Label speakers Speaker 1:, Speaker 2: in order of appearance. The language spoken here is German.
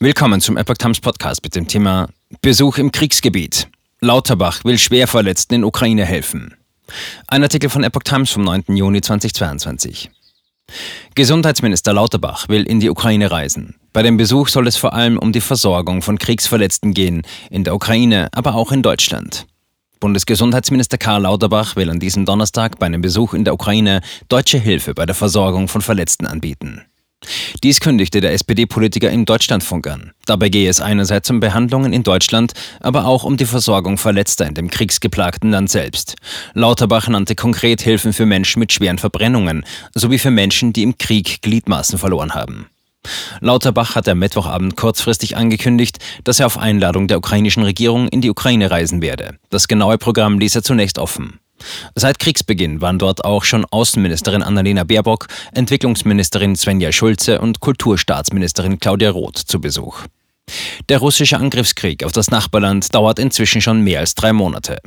Speaker 1: Willkommen zum Epoch Times Podcast mit dem Thema Besuch im Kriegsgebiet. Lauterbach will Schwerverletzten in Ukraine helfen. Ein Artikel von Epoch Times vom 9. Juni 2022. Gesundheitsminister Lauterbach will in die Ukraine reisen. Bei dem Besuch soll es vor allem um die Versorgung von Kriegsverletzten gehen, in der Ukraine, aber auch in Deutschland. Bundesgesundheitsminister Karl Lauterbach will an diesem Donnerstag bei einem Besuch in der Ukraine deutsche Hilfe bei der Versorgung von Verletzten anbieten. Dies kündigte der SPD-Politiker im Deutschlandfunk an. Dabei gehe es einerseits um Behandlungen in Deutschland, aber auch um die Versorgung Verletzter in dem kriegsgeplagten Land selbst. Lauterbach nannte konkret Hilfen für Menschen mit schweren Verbrennungen sowie für Menschen, die im Krieg Gliedmaßen verloren haben. Lauterbach hat am Mittwochabend kurzfristig angekündigt, dass er auf Einladung der ukrainischen Regierung in die Ukraine reisen werde. Das genaue Programm ließ er zunächst offen. Seit Kriegsbeginn waren dort auch schon Außenministerin Annalena Baerbock, Entwicklungsministerin Svenja Schulze und Kulturstaatsministerin Claudia Roth zu Besuch. Der russische Angriffskrieg auf das Nachbarland dauert inzwischen schon mehr als drei Monate.